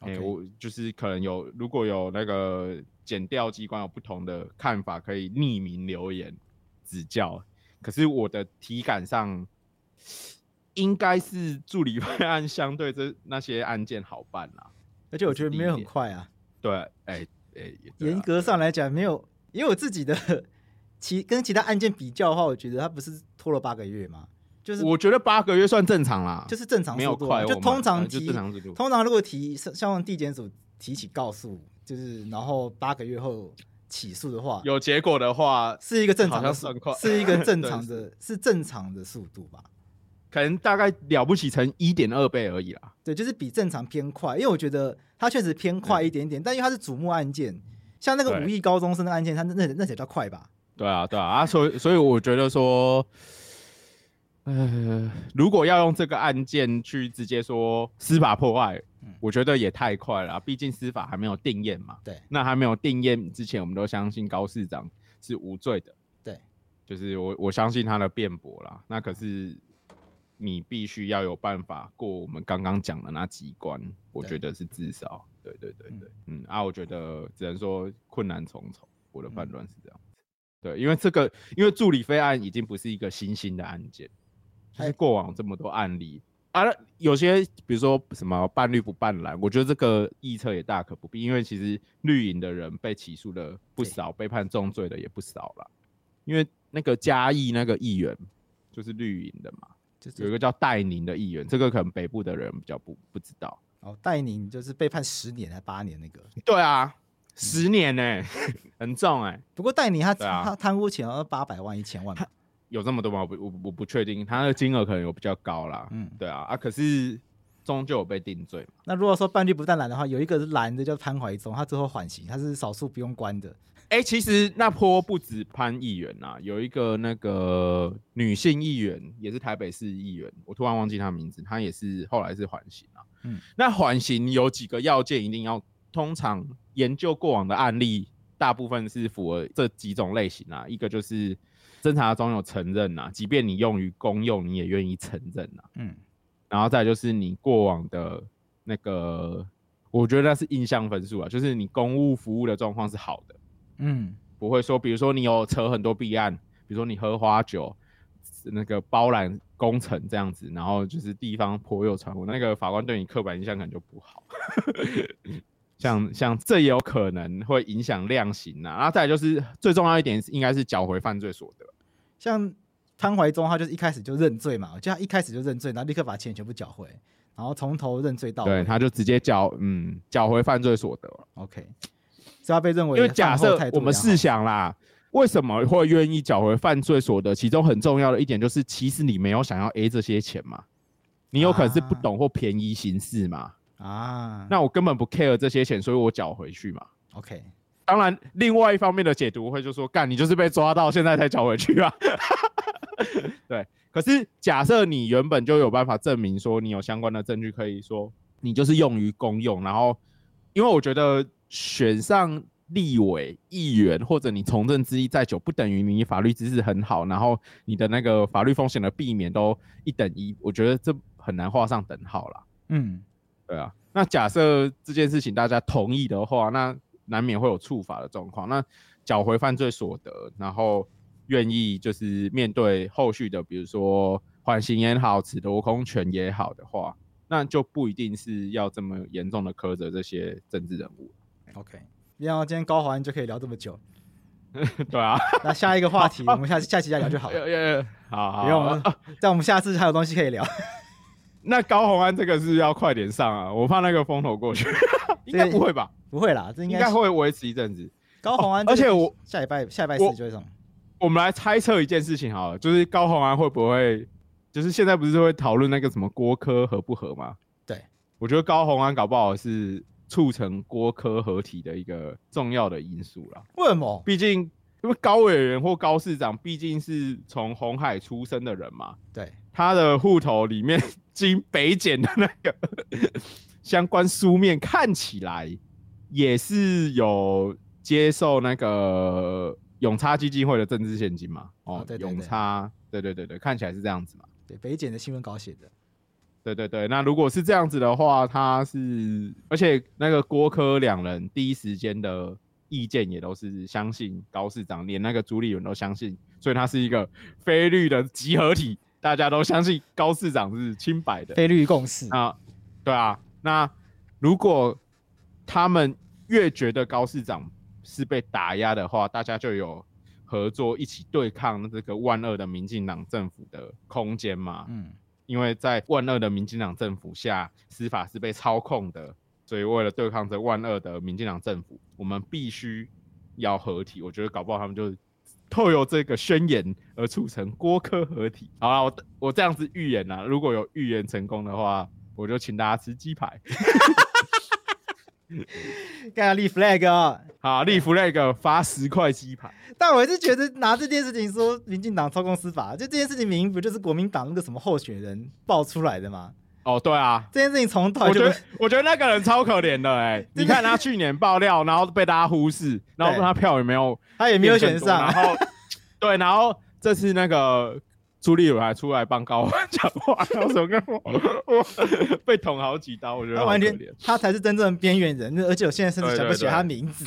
哎我就是可能有，如果有那个检调机关有不同的看法，可以匿名留言指教。可是我的体感上，应该是助理办案相对这那些案件好办啦。而且我觉得没有很快啊。对，哎、欸、哎，严、欸、格上来讲没有，因为我自己的。其跟其他案件比较的话，我觉得他不是拖了八个月吗？就是我觉得八个月算正常啦，就是正常，没有快。就通常提，通常如果提像地检署提起告诉，就是然后八个月后起诉的话，有结果的话，是一个正常的算快，是一个正常的，是正常的速度吧？可能大概了不起成一点二倍而已啦。对，就是比正常偏快，因为我觉得它确实偏快一点点，但因为它是瞩目案件，像那个五亿高中生的案件，它那那那才叫快吧？对啊，对啊，啊，所以所以我觉得说，呃，如果要用这个案件去直接说司法破坏，嗯、我觉得也太快了。毕竟司法还没有定验嘛。对。那还没有定验之前，我们都相信高市长是无罪的。对。就是我我相信他的辩驳啦。那可是你必须要有办法过我们刚刚讲的那几关，我觉得是至少。对对对对。嗯，嗯啊，我觉得只能说困难重重。我的判断是这样。嗯对，因为这个，因为助理费案已经不是一个新兴的案件，就是过往这么多案例啊，有些比如说什么办绿不办蓝，我觉得这个臆测也大可不必，因为其实绿营的人被起诉的不少，被判重罪的也不少了。因为那个嘉义那个议员就是绿营的嘛，就是有一个叫戴宁的议员，这个可能北部的人比较不不知道。哦，戴宁就是被判十年还八年那个？对啊。十年呢、欸，很重哎、欸。不过戴妮他、啊、他贪污钱要八百万一千万，有这么多吗？我不我我不确定，他的金额可能有比较高啦。嗯，对啊啊，可是终究有被定罪。那如果说半句不办蓝的话，有一个是蓝的叫潘怀宗，他最后缓刑，他是少数不用关的。哎、欸，其实那坡不止潘议员呐，有一个那个女性议员也是台北市议员，我突然忘记她名字，她也是后来是缓刑啊。嗯，那缓刑有几个要件一定要。通常研究过往的案例，大部分是符合这几种类型啊。一个就是侦查中有承认呐，即便你用于公用，你也愿意承认呐。嗯，然后再就是你过往的那个，我觉得那是印象分数啊，就是你公务服务的状况是好的。嗯，不会说，比如说你有扯很多弊案，比如说你喝花酒，那个包揽工程这样子，然后就是地方颇有传闻，那个法官对你刻板印象可能就不好。像像这也有可能会影响量刑啊，然后再来就是最重要一点，应该是缴回犯罪所得。像汤怀忠，他就是一开始就认罪嘛，就他一开始就认罪，然后立刻把钱全部缴回，然后从头认罪到尾。对，他就直接缴，嗯，缴回犯罪所得。OK，是要被认为，因为假设我们试想啦，为什么会愿意缴回犯罪所得？其中很重要的一点就是，其实你没有想要 A 这些钱嘛，你有可能是不懂或便宜行事嘛。啊啊，那我根本不 care 这些钱，所以我缴回去嘛。OK，当然，另外一方面的解读会就说，干你就是被抓到，现在才缴回去啊。对，可是假设你原本就有办法证明说你有相关的证据，可以说你就是用于公用，然后因为我觉得选上立委、议员或者你从政资历再久，不等于你法律知识很好，然后你的那个法律风险的避免都一等一，我觉得这很难画上等号啦。嗯。对啊，那假设这件事情大家同意的话，那难免会有触法的状况。那缴回犯罪所得，然后愿意就是面对后续的，比如说缓刑也好，褫夺公权也好的话，那就不一定是要这么严重的苛责这些政治人物。OK，然后今天高虹安就可以聊这么久。对啊，那下一个话题，我们下次下期再聊就好了。好，好，不用了，在我们下次还有东西可以聊。那高红安这个是要快点上啊，我怕那个风头过去，应该不会吧？不会啦，这应该会维持一阵子。高虹安，而且我下礼拜下礼拜四就会上。我们来猜测一件事情好了，就是高虹安会不会，就是现在不是会讨论那个什么郭科合不合吗？对，我觉得高虹安搞不好是促成郭科合体的一个重要的因素啦。为什么？毕竟因为高委员或高市长毕竟是从红海出生的人嘛，对，他的户头里面。经北检的那个相关书面看起来也是有接受那个永差基金会的政治献金嘛？哦，永差，对对对对，看起来是这样子嘛？对，北检的新闻稿写的。对对对，那如果是这样子的话，他是，而且那个郭科两人第一时间的意见也都是相信高市长，连那个朱立伦都相信，所以他是一个非绿的集合体。大家都相信高市长是清白的，非绿共识啊，对啊。那如果他们越觉得高市长是被打压的话，大家就有合作一起对抗这个万恶的民进党政府的空间嘛。嗯，因为在万恶的民进党政府下，司法是被操控的，所以为了对抗这万恶的民进党政府，我们必须要合体。我觉得搞不好他们就。透由这个宣言而促成郭科合体。好了，我我这样子预言啊，如果有预言成功的话，我就请大家吃鸡排。干嘛立 flag 啊？好，立 flag 发十块鸡排。但我是觉得拿这件事情说民进党操控司法，就这件事情明明不就是国民党那个什么候选人爆出来的吗？哦，对啊，这件事情从头我觉得 我觉得那个人超可怜的哎、欸，你看他去年爆料，然后被大家忽视，然后他票也没有，他也没有选上，然后对，然后这次那个朱立伦还出来帮高虹安讲话，然后说跟我我被捅好几刀，我觉得他完全他才是真正的边缘人，而且我现在甚至想不起他名字，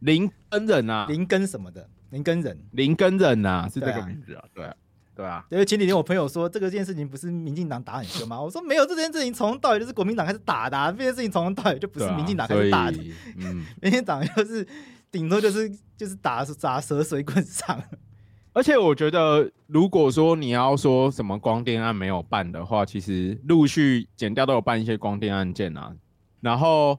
林根人啊，林根什么的，林根人，林根人啊，是这个名字啊，对啊。对啊，因为前几天我朋友说这个件事情不是民进党打很凶吗？我说没有，这件事情从头到尾就是国民党开始打的，啊，这件事情从头到尾就不是民进党开始打的，啊、嗯，民进党就是顶多就是就是打打蛇随棍上。而且我觉得，如果说你要说什么光电案没有办的话，其实陆续减掉都有办一些光电案件啊，然后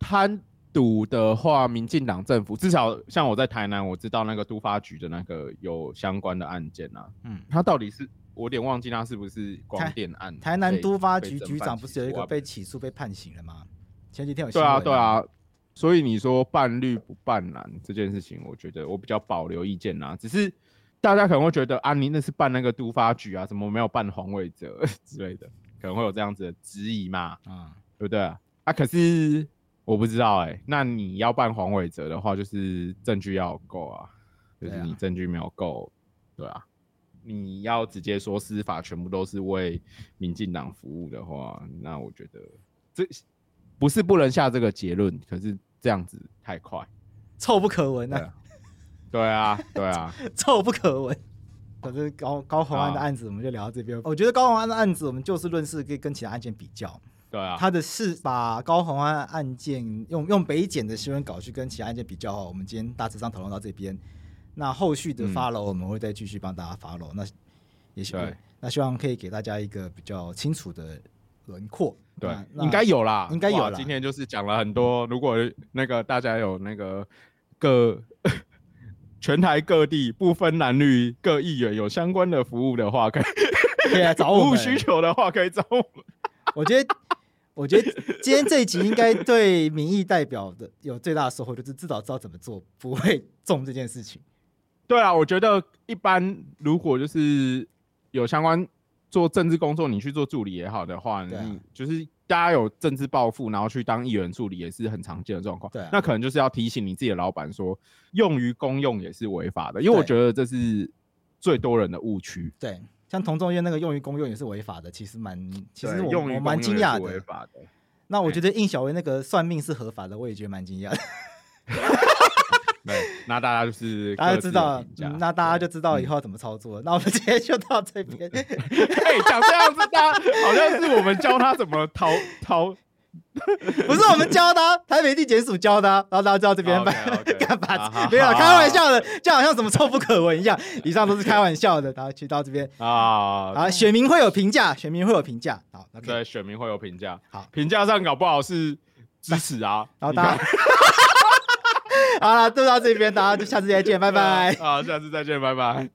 贪。赌的话，民进党政府至少像我在台南，我知道那个都发局的那个有相关的案件啊。嗯，他到底是我有点忘记他是不是光电案台？南都发局局长不是有一个被起诉被判刑了吗？前几天有对啊对啊，所以你说办绿不办蓝这件事情，我觉得我比较保留意见啊。只是大家可能会觉得啊，你那是办那个都发局啊，怎么没有办黄伟哲之类的，可能会有这样子的质疑嘛？啊，对不对啊？啊，可是。我不知道哎、欸，那你要办黄伟哲的话，就是证据要够啊。就是你证据没有够，对啊，你要直接说司法全部都是为民进党服务的话，那我觉得这不是不能下这个结论，可是这样子太快，臭不可闻啊！对啊，对啊，臭不可闻。可是高高虹安的案子，我们就聊到这边。我觉得高虹安的案子，我们就事论事，可以跟其他案件比较。对啊，他的是把高虹安案件用用北检的新闻稿去跟其他案件比较。我们今天大致上讨论到这边，那后续的 follow 我们会再继续帮大家 follow。那也许那希望可以给大家一个比较清楚的轮廓。对，应该有啦，应该有啦。今天就是讲了很多，如果那个大家有那个各。全台各地不分男女各议员有相关的服务的话，可以可以来找我们。服务需求的话，可以找我们。我觉得，我觉得今天这一集应该对民意代表的有最大的收获，就是至少知道怎么做，不会中这件事情。对啊，我觉得一般如果就是有相关做政治工作，你去做助理也好的话，你、啊、就是。大家有政治抱负，然后去当议员助理也是很常见的状况。对、啊，那可能就是要提醒你自己的老板说，用于公用也是违法的，因为我觉得这是最多人的误区。对，像同众院那个用于公用也是违法的，其实蛮，其实我我蛮惊讶的。违法的。那我觉得应小薇那个算命是合法的，我也觉得蛮惊讶的。对，那大家就是 大家知道、嗯，那大家就知道以后要怎么操作。那我们今天就到这边。哎、欸，讲这样子，大家好像是我们教他怎么逃逃，不是我们教他，台北地检署教他，然后大家知道这边干、okay, okay. 嘛？没有开玩笑的，就好像什么臭不可闻一样。以上都是开玩笑的，然后去到这边啊，啊，选民会有评价，选民会有评价。好，okay. 对，选民会有评价。好，评价上搞不好是支持啊，然后大家。好了，就到这边，大家就下次再见，拜拜。好，下次再见，拜拜。